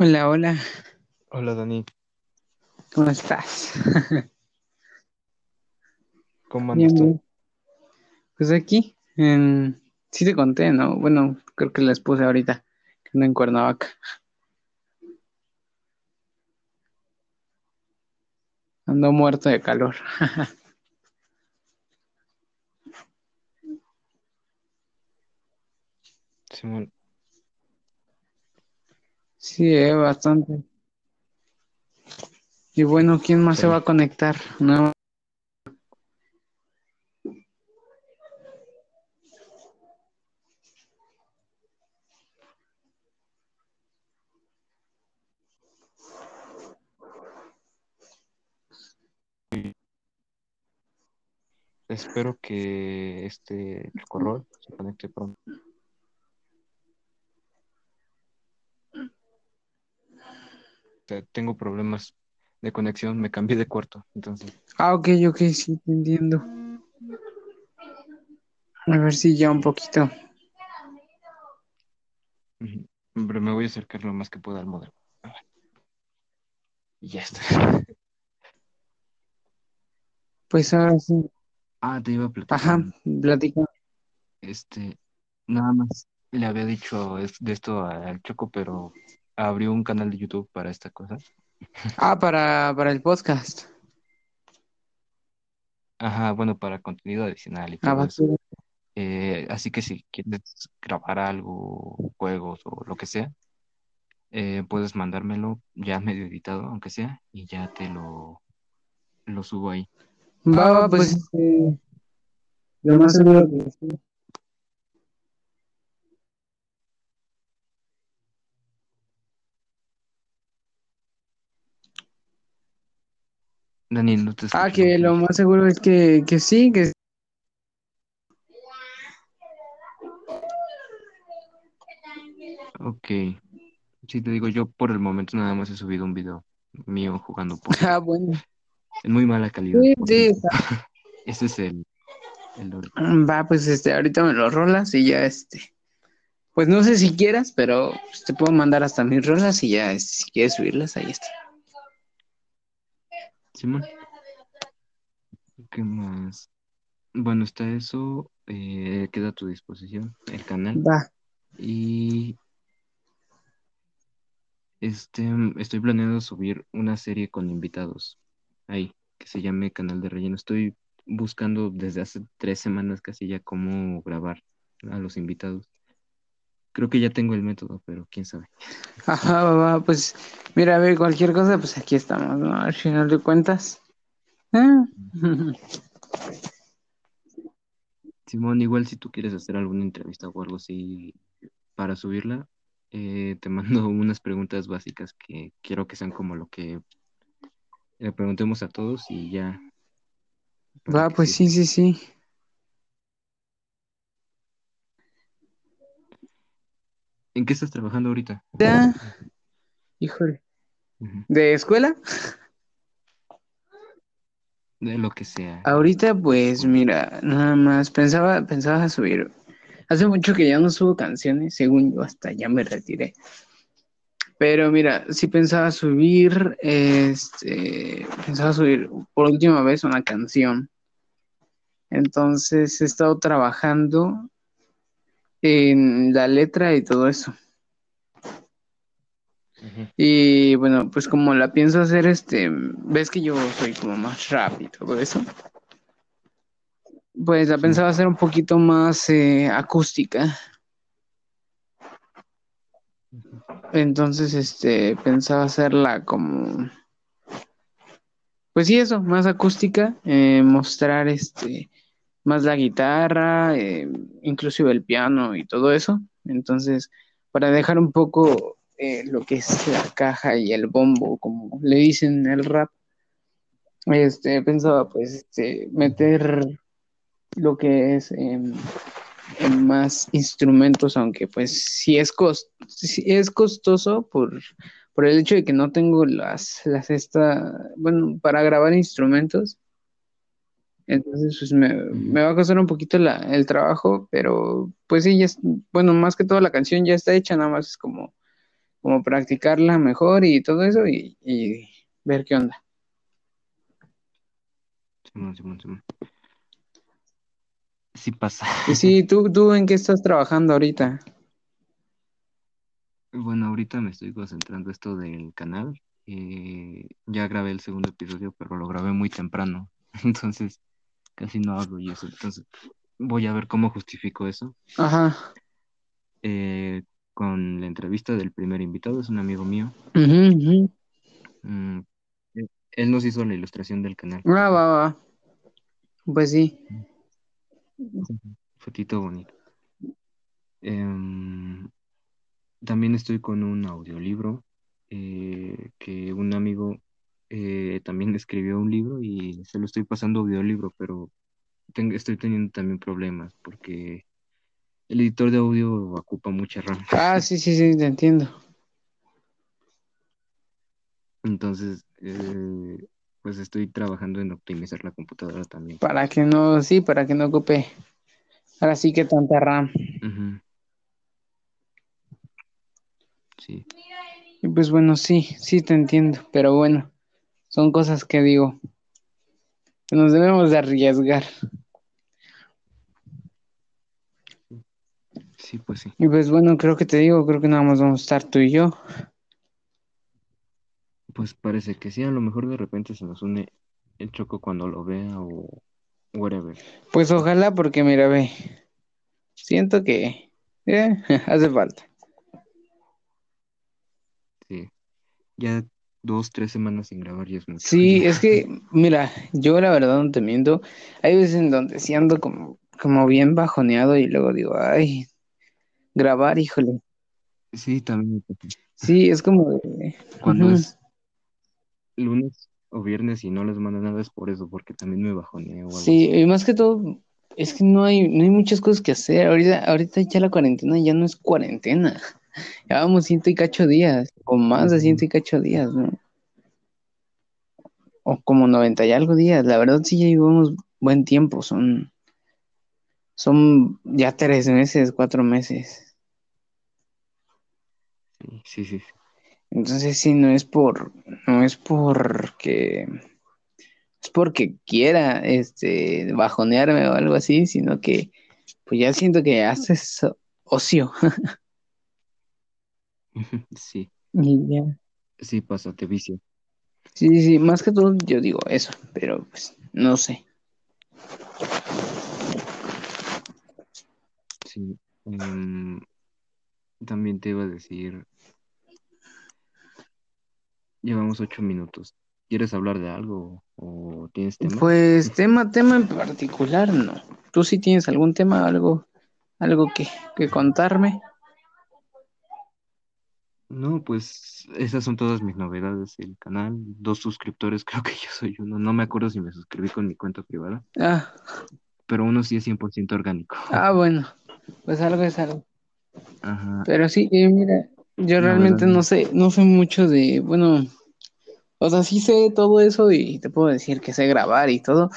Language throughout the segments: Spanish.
Hola, hola, Hola Dani, ¿cómo estás? ¿cómo andas tú? Pues aquí, en... sí te conté, ¿no? Bueno, creo que les puse ahorita, que ando en Cuernavaca. Ando muerto de calor. Simón, Sí, eh, bastante. Y bueno, ¿quién más se va a conectar? No. Espero que este chocorrol se conecte pronto. Tengo problemas de conexión, me cambié de cuarto, entonces, Ah, ok, ok, sí, te entiendo. A ver si ya un poquito. pero me voy a acercar lo más que pueda al modelo. Y ya está. Pues ahora sí. Ah, te iba a Ajá, platicar, platica. este, nada más le había dicho de esto al Choco, pero abrió un canal de YouTube para esta cosa. Ah, para, para el podcast. Ajá, bueno, para contenido adicional y Ah, todo eso. Eh, así que si quieres grabar algo, juegos o lo que sea, eh, puedes mandármelo ya medio editado, aunque sea, y ya te lo, lo subo ahí. va, va, pues este, lo más seguro que sí. Daniel, no te Ah, escucho. que lo más seguro es que, que sí, que Ok, sí te digo, yo por el momento nada más he subido un video mío jugando póker. Ah, bueno. En muy mala calidad, Sí, por sí, está. Ese es el, el. Va, pues este, ahorita me lo rolas y ya este. Pues no sé si quieras, pero pues, te puedo mandar hasta mis rolas y ya este, si quieres subirlas, ahí está. Simón, ¿qué más? Bueno, está eso, eh, queda a tu disposición el canal. Va. Y Este, estoy planeando subir una serie con invitados ahí, que se llame Canal de Relleno. Estoy buscando desde hace tres semanas casi ya cómo grabar a los invitados. Creo que ya tengo el método, pero quién sabe. Ajá, va, pues mira, a ver, cualquier cosa, pues aquí estamos, ¿no? Al final de cuentas. Ah. Simón, igual si tú quieres hacer alguna entrevista o algo así para subirla, eh, te mando unas preguntas básicas que quiero que sean como lo que le preguntemos a todos y ya. Va, pues sí, sí, sí. ¿En qué estás trabajando ahorita? Ya, híjole. ¿De escuela? De lo que sea. Ahorita, pues mira, nada más pensaba, pensaba subir. Hace mucho que ya no subo canciones, según yo, hasta ya me retiré. Pero mira, sí pensaba subir, este, pensaba subir por última vez una canción. Entonces he estado trabajando en la letra y todo eso. Y bueno, pues como la pienso hacer, este, ves que yo soy como más rap y todo eso. Pues la pensaba hacer un poquito más eh, acústica. Entonces, este, pensaba hacerla como, pues sí, eso, más acústica, eh, mostrar este, más la guitarra, eh, inclusive el piano y todo eso. Entonces, para dejar un poco eh, lo que es la caja y el bombo, como le dicen en el rap, este, pensaba pues este, meter lo que es en más instrumentos, aunque pues sí es, cos- sí es costoso por, por el hecho de que no tengo las, las esta, bueno, para grabar instrumentos. Entonces, pues me, me va a costar un poquito la, el trabajo, pero pues sí, ya es, bueno, más que todo la canción ya está hecha, nada más es como como practicarla mejor y todo eso y, y ver qué onda. Simón, Simón, Simón. Sí pasa. Y sí, ¿tú, ¿tú en qué estás trabajando ahorita? Bueno, ahorita me estoy concentrando esto del canal. eh, ya grabé el segundo episodio, pero lo grabé muy temprano. Entonces, casi no hablo y eso. Entonces, voy a ver cómo justifico eso. Ajá. Eh, con la entrevista del primer invitado, es un amigo mío. Mm, él- él nos hizo la ilustración del canal. Ah, va, va. Pues sí. Fotito bonito. Em, también estoy con un audiolibro eh, que un amigo eh, también escribió un libro y se lo estoy pasando audiolibro, pero ten- estoy teniendo también problemas porque el editor de audio ocupa mucha RAM. Ah, sí, sí, sí, te entiendo. Entonces, eh, pues estoy trabajando en optimizar la computadora también. Para que no, sí, para que no ocupe. Ahora sí que tanta RAM. Sí, Y pues bueno, sí, sí te entiendo. Pero bueno, son cosas que digo. que Nos debemos de arriesgar. sí, pues sí. Y pues bueno, creo que te digo, creo que nada más vamos a estar tú y yo. Pues parece que sí, a lo mejor de repente se nos une el Choco cuando lo vea o whatever. Pues ojalá, porque mira, ve. Siento que eh, hace falta. Sí. Ya dos, tres semanas sin grabar ya es mucho. Sí, es que, mira, yo la verdad no te miento. Hay veces en donde sí ando como, como bien bajoneado y luego digo, ay, grabar, híjole. Sí, también. Sí, es como de, Cuando es lunes o viernes y no les mando nada es por eso, porque también me bajoneo Sí, así. y más que todo, es que no hay, no hay muchas cosas que hacer. Ahorita, ahorita ya la cuarentena ya no es cuarentena. Ya vamos ciento y cacho días, o más de ciento y cacho días, ¿no? O como noventa y algo días. La verdad sí ya llevamos buen tiempo, son, son ya tres meses, cuatro meses. Sí. sí. Entonces sí, no es por, no es porque, es porque quiera, este, bajonearme o algo así, sino que, pues ya siento que haces ocio. Sí, Y ya. sí pasa, te vicio. Sí, sí, sí, más que todo yo digo eso, pero pues no sé. Sí. Em, también te iba a decir, llevamos ocho minutos. ¿Quieres hablar de algo o tienes tema? Pues tema, tema en particular, no. ¿Tú sí tienes algún tema, algo, algo que, que contarme? No, pues esas son todas mis novedades. El canal, dos suscriptores, creo que yo soy uno. No me acuerdo si me suscribí con mi cuenta privada, Ah, pero uno sí es 100% orgánico. ah, bueno, pues algo es algo. Ajá. Pero sí, eh, mira, yo realmente no sé, no sé mucho de, bueno, o sea, sí sé todo eso y te puedo decir que sé grabar y todo.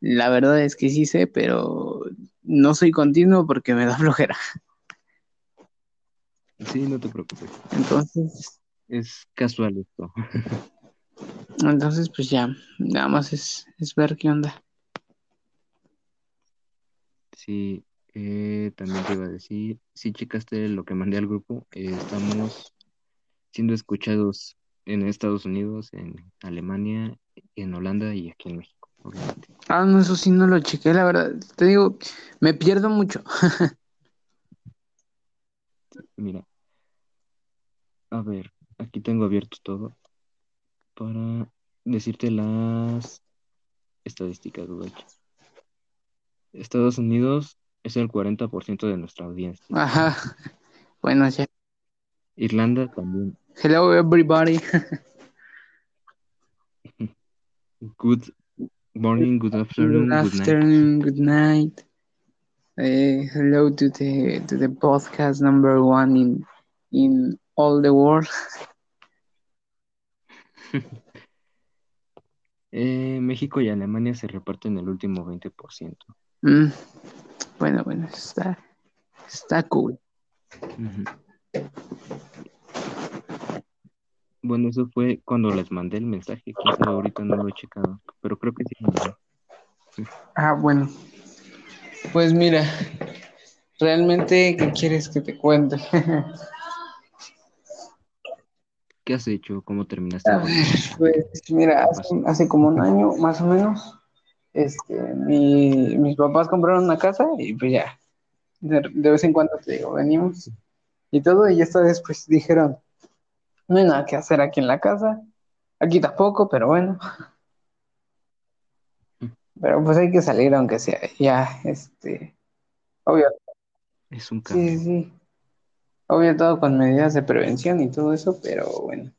La verdad es que sí sé, pero no soy continuo porque me da flojera. Sí, no te preocupes. Entonces, Es casual esto. entonces pues ya, nada más es, es ver qué onda. Sí, eh, también te iba a decir, si checaste lo que mandé al grupo, eh, estamos siendo escuchados en Estados Unidos, en Alemania, en Holanda y aquí en México, obviamente. Ah, no, eso sí no lo chequé, la verdad. Te digo, me pierdo mucho. Mira, a ver, aquí tengo abierto todo para decirte las estadísticas, güey. Estados Unidos es el 40% de nuestra audiencia. Ajá. Bueno, ya. Irlanda también. Hello, everybody. Good morning, good Good afternoon, good night. afternoon, good night. Eh, hello to the to the podcast number one in in all the world. Eh, México y Alemania se reparten el último 20%. Mm, Bueno, bueno, está está cool. Ujú. Bueno, eso fue cuando les mandé el mensaje. Sabe, ahorita no lo he checado. Pero creo que sí mandé. Ah, bueno. Pues mira, realmente, ¿qué quieres que te cuente? ¿Qué has hecho? ¿Cómo terminaste? A con- ver, pues mira, hace, hace como un año más o menos, este, mi- mis papás compraron una casa y pues ya, de, de vez en cuando te digo, venimos y todo, y esta vez pues dijeron, no hay nada que hacer aquí en la casa, aquí tampoco, pero bueno, pero pues hay que salir aunque sea, ya, este, obvio, Es un cambio. sí, sí, obvio todo con medidas de prevención y todo eso, pero bueno.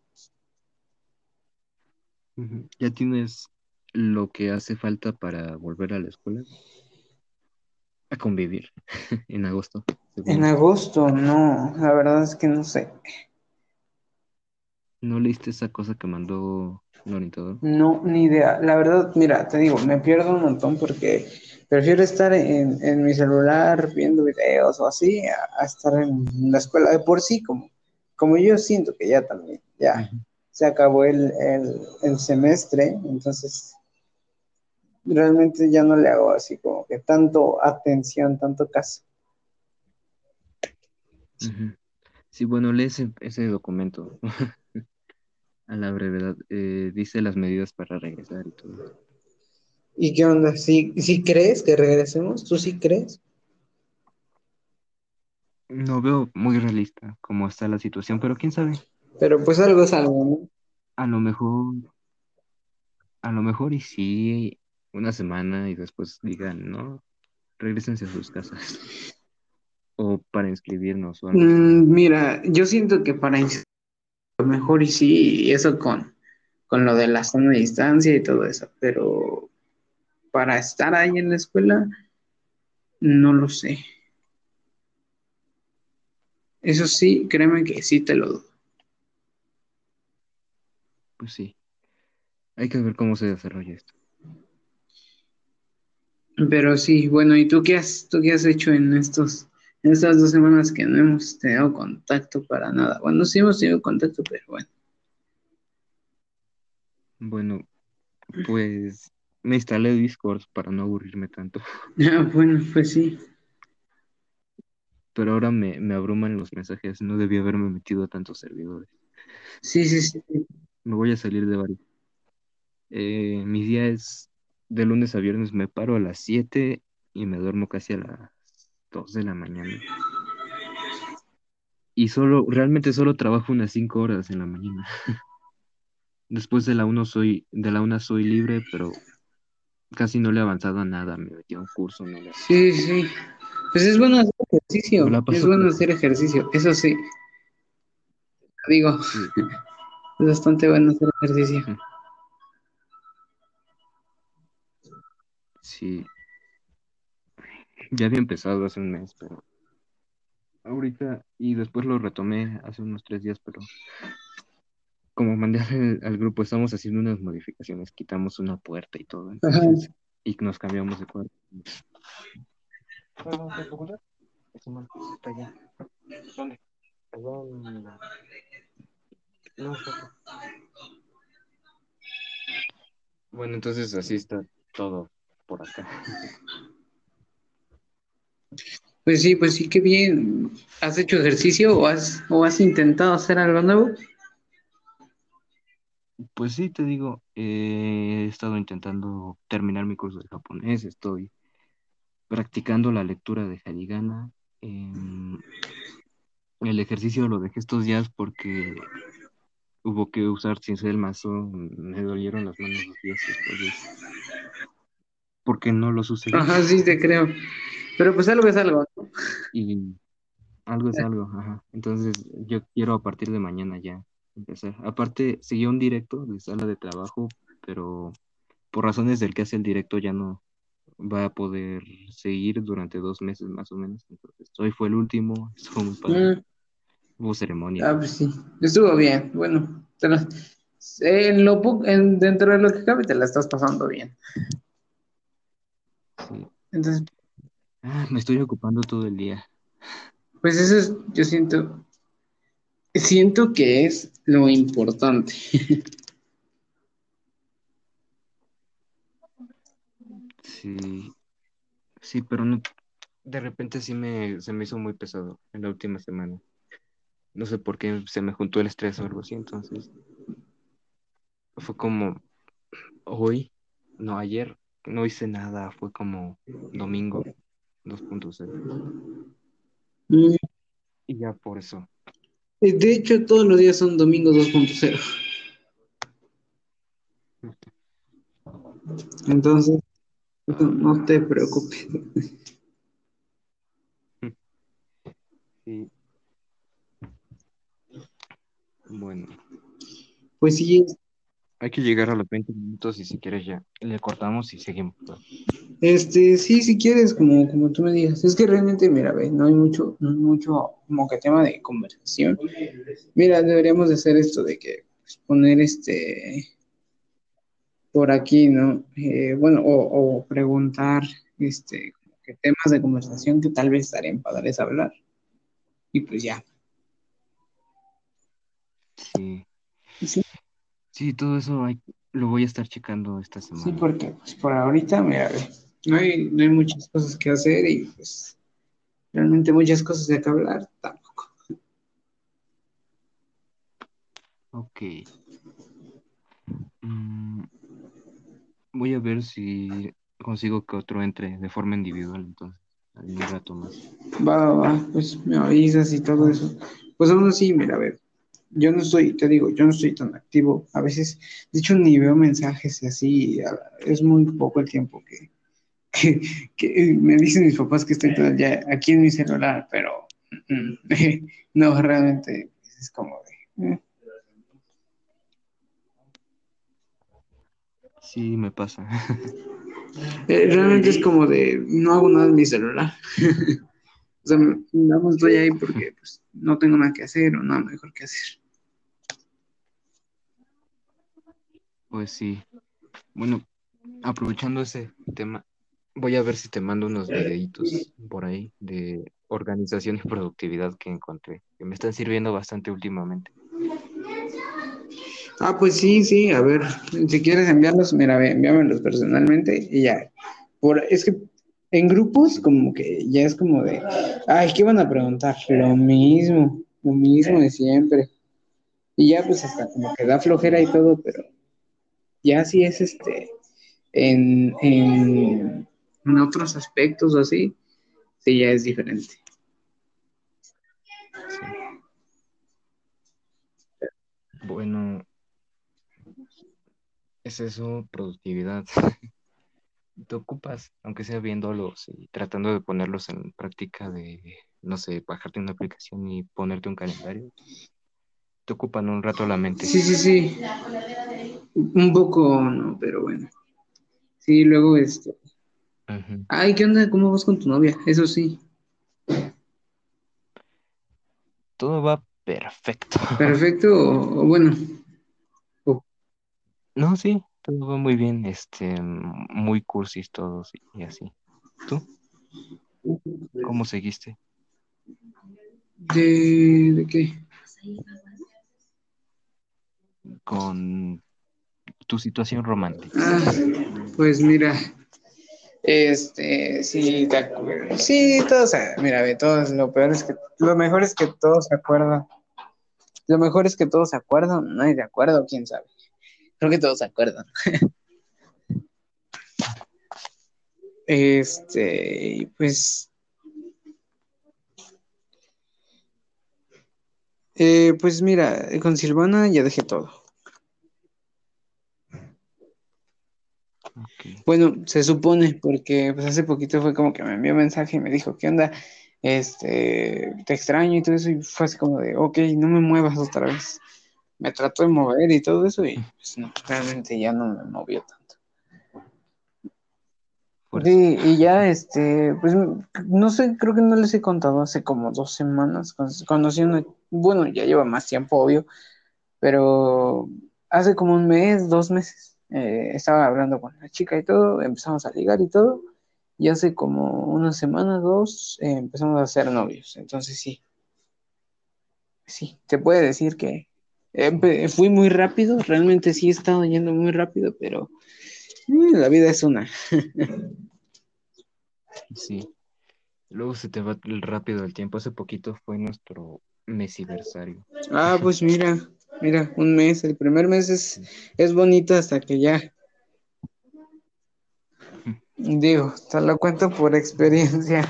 ¿Ya tienes lo que hace falta para volver a la escuela? A convivir en agosto. En agosto, no, la verdad es que no sé. ¿No leíste esa cosa que mandó el orientador? No, ni idea. La verdad, mira, te digo, me pierdo un montón porque prefiero estar en, en mi celular viendo videos o así a, a estar en la escuela de por sí, como, como yo siento que ya también, ya se acabó el, el, el semestre, entonces realmente ya no le hago así como que tanto atención, tanto caso. Sí, bueno, lee ese, ese documento. A la brevedad. eh, dice las medidas para regresar y todo. ¿Y qué onda? ¿Sí, sí crees que regresemos? ¿Tú sí crees? No veo muy realista cómo está la situación, pero quién sabe. Pero pues algo es algo, ¿no? A lo mejor, a lo mejor y sí, una semana y después digan, no, regresense a sus casas. O para inscribirnos o algo. Mm, mira, yo siento que para ins- a lo mejor y sí, y eso con, con lo de la zona de distancia y todo eso, pero para estar ahí en la escuela, no lo sé. Eso sí, créeme que sí te lo dudo. Pues sí. Hay que ver cómo se desarrolla esto. Pero sí, bueno, ¿y tú qué has, tú qué has hecho en estos, en estas dos semanas que no hemos tenido contacto para nada? Bueno, sí hemos tenido contacto, pero bueno. Bueno, pues me instalé Discord para no aburrirme tanto, Ah, bueno, pues sí. pero ahora me, me abruman los mensajes. No debí haberme metido a tantos servidores. Sí, sí, sí. Me voy a salir de varios. Eh, mi día es de lunes a viernes, me paro a las 7 y me duermo casi a las 2 de la mañana. Y solo, realmente solo trabajo unas 5 horas en la mañana. Después de la 1 soy, de la 1 soy libre, pero casi no le he avanzado a nada. Me metí a un curso, no le- Sí, sí. Pues es bueno hacer ejercicio. Es bueno hacer ejercicio. Eso sí. Digo, Sí, es bastante bueno hacer ejercicio. sí. Ya había empezado hace un mes, pero ahorita, y después lo retomé hace unos tres días, pero como mandé al, al grupo, estamos haciendo unas modificaciones, quitamos una puerta y todo, entonces, y nos cambiamos de cuarto. ¿Dónde? Bueno, entonces así está todo por acá. Pues sí, pues sí, qué bien. ¿Has hecho ejercicio o has, o has intentado hacer algo nuevo? Pues sí, te digo, eh, he estado intentando terminar mi curso de japonés, estoy practicando la lectura de Harigana. em, el ejercicio lo dejé estos días porque hubo que usar cincel el mazo, me dolieron las manos los días eso. Porque no los usé. Ajá, sí, te creo. Pero pues algo es algo, ¿no? y algo es algo, ajá. Entonces yo quiero a partir de mañana ya empezar. Aparte, seguí un directo de sala de trabajo, pero por razones del que hace el directo ya no va a poder seguir durante dos meses más o menos. Entonces, hoy fue el último, estuvo muy padre. Mm, Hubo ceremonia. ah, pues sí. Estuvo bien. Bueno, te la- en lo en- dentro de lo que cabe te la estás pasando bien. sí. Entonces, Ah, me estoy ocupando todo el día. pues eso es, yo siento, siento que es lo importante. Sí, sí, pero no, de repente sí me, se me hizo muy pesado en la última semana. No sé por qué se me juntó el estrés o algo así, entonces fue como hoy, no ayer, no hice nada, fue como domingo 2.0. Mm, Y ya por eso. De hecho, todos los días son domingo 2.0. Entonces, no te preocupes. Sí. Bueno, Pues sí, hay que llegar a los 20 minutos y si quieres ya le cortamos y seguimos. Este, sí, si quieres, como, como tú me digas. Es que realmente, mira, ve, no hay mucho, no hay mucho como que tema de conversación. Mira, deberíamos de hacer esto de que pues, poner este por aquí, ¿no? Eh, bueno, o, o preguntar este que temas de conversación que tal vez estarían padres hablar. Y pues ya. Sí, Sí, sí, todo eso hay- lo voy a estar checando esta sí, semana. porque pues por ahorita, mira, ve, no hay, no hay muchas cosas que hacer y pues realmente muchas cosas de que hablar tampoco. Ok. Mm, voy a ver si consigo que otro entre de forma individual, entonces, en un rato más. Va, va, va, pues me avisas y todo eso. Pues aún así, mira, a ver, yo no estoy, te digo, yo no estoy tan activo. A veces, de hecho, ni veo mensajes y así. Es muy poco el tiempo que, que, que me dicen mis papás que estoy todo aquí en mi celular, pero mm, no, realmente es como de... eh. Sí, me pasa. Eh, realmente es como de, no hago nada en mi celular. O sea, más estoy ahí porque pues, no tengo nada que hacer o nada mejor que hacer. Pues sí. Bueno, aprovechando ese tema, voy a ver si te mando unos videitos por ahí de organización y productividad que encontré, que me están sirviendo bastante últimamente. Ah, pues sí, sí, a ver, si quieres enviarlos, mira, ve, envíamelos personalmente y ya. Por, es que en grupos como que ya es como de, ay, ¿qué van a preguntar? Lo mismo, lo mismo de siempre. Y ya pues hasta como que da flojera y todo, pero ya sí es este, en, en, en otros aspectos o así, sí ya es diferente. Sí. Bueno, es eso, productividad. Te ocupas, aunque sea viéndolos y tratando de ponerlos en práctica de, no sé, bajarte una aplicación y ponerte un calendario. Te ocupan un rato la mente. Sí, sí, sí, un poco, no, pero bueno. Sí, luego este, Ay, ¿qué onda? ¿Cómo vas con tu novia? Eso sí. Todo va perfecto. Perfecto, o, o bueno, No, sí, todo va muy bien, este, muy cursis todos y, y así. ¿Tú? ¿Cómo seguiste? ¿de, de qué? con tu situación romántica? Ah, pues mira, este, sí, te acuerdas. Sí, todos, mira, ve, todos, lo peor es que, lo mejor es que todos se acuerdan. Lo mejor es que todos se acuerdan, no hay de acuerdo, quién sabe. Creo que todos se acuerdan. Este, pues, eh, pues mira, con Silvana ya dejé todo. Bueno, se supone, porque pues hace poquito fue como que me envió un mensaje y me dijo, ¿qué onda? Este, te extraño y todo eso, y fue así como de, ok, no me muevas otra vez. Me trató de mover y todo eso, y pues no, realmente ya no me movió tanto. Sí, y ya, este, pues no sé, creo que no les he contado hace como dos semanas, con- conocí una, bueno, ya lleva más tiempo, obvio, pero hace como un mes, dos meses, eh, estaba hablando con la chica y todo, empezamos a ligar y todo, y hace como una semana, dos, eh, empezamos a ser novios, entonces sí. sí, se puede decir que eh, fui muy rápido, realmente sí he estado yendo muy rápido, pero la vida es una. sí. Luego se te va rápido el tiempo. Hace poquito fue nuestro mesiversario. Ah, pues mira, mira, un mes. El primer mes es, es bonito hasta que ya. Digo, te lo cuento por experiencia.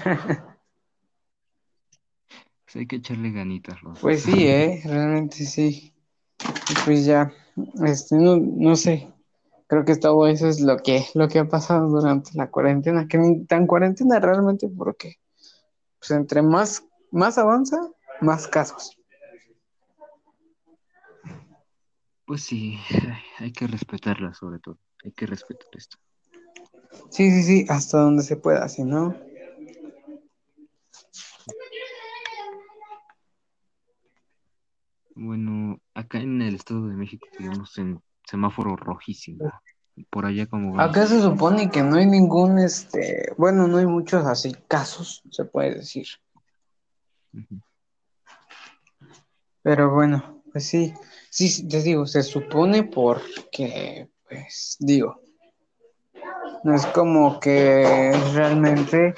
Pues hay que echarle ganitas, Pues sí, eh, realmente sí. pues ya, este, no, no sé. Creo que todo eso es lo que, lo que ha pasado durante la cuarentena, que ni tan cuarentena realmente porque pues entre más, más avanza, más casos. Pues sí, hay que respetarla sobre todo, hay que respetar esto. Sí, sí, sí, hasta donde se pueda, si no. Bueno, acá en el Estado de México, digamos, en semáforo rojísimo. Por allá como... Acá se supone que no hay ningún, este, bueno, no hay muchos así casos, se puede decir. Pero bueno, pues sí, sí, te digo, se supone porque, pues, digo, no es como que realmente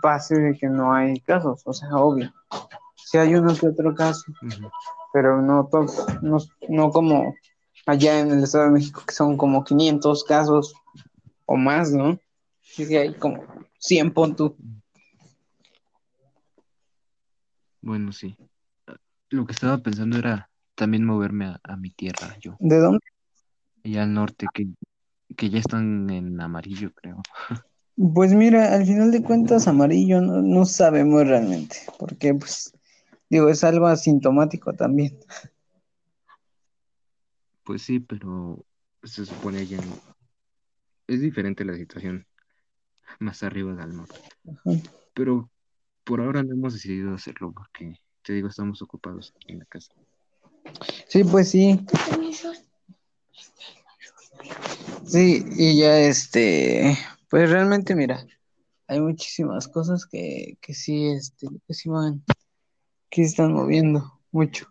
pase de que no hay casos, o sea, obvio. Si hay uno que otro caso, pero no todos, no, no como allá en el Estado de México, que son como 500 casos o más, ¿no? Sí, hay como 100 puntos. Bueno, sí. Lo que estaba pensando era también moverme a, mi tierra, yo. ¿De dónde? Allá al norte, que, que ya están en amarillo, creo. Pues mira, al final de cuentas, amarillo no, no sabemos realmente, porque pues, digo, es algo asintomático también. Pues sí, pero se supone ya es diferente la situación más arriba del norte. Pero por ahora no hemos decidido hacerlo porque, te digo, estamos ocupados en la casa. Sí, pues sí. Sí, y ya este, pues realmente mira, hay muchísimas cosas que, que sí, este, que sí van, que están moviendo mucho.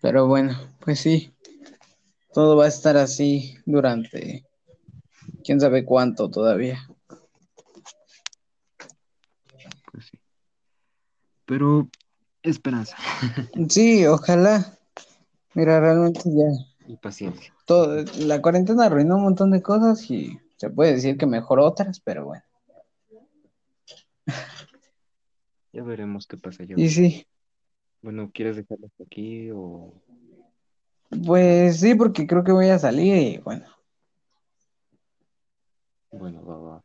Pero bueno, pues sí, todo va a estar así durante quién sabe cuánto todavía. Pues sí. Pero esperanza. Sí, ojalá. Mira, realmente ya. Y paciencia. Todo, la cuarentena arruinó un montón de cosas y se puede decir que mejoró otras, pero bueno. Ya veremos qué pasa. y sí. Bueno, ¿quieres dejarlo aquí o...? Pues sí, porque creo que voy a salir y bueno. Bueno, va, va.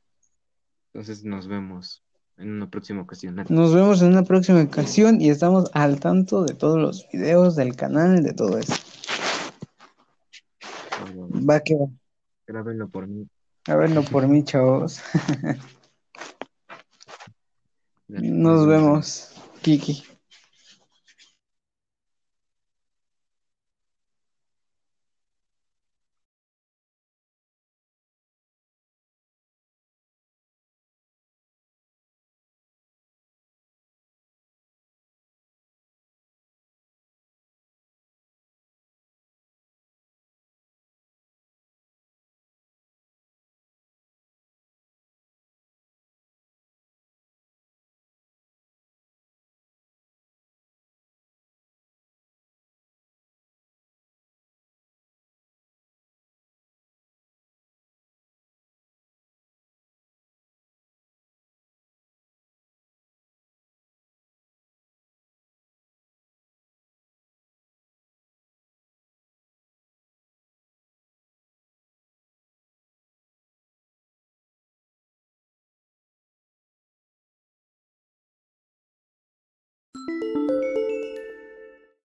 Entonces nos vemos en una próxima ocasión. Nos vemos en una próxima ocasión y estamos al tanto de todos los videos del canal, de todo eso. Va, que va. Grábenlo por mí. Grábenlo por mí, chavos. Nos vemos, Kiki.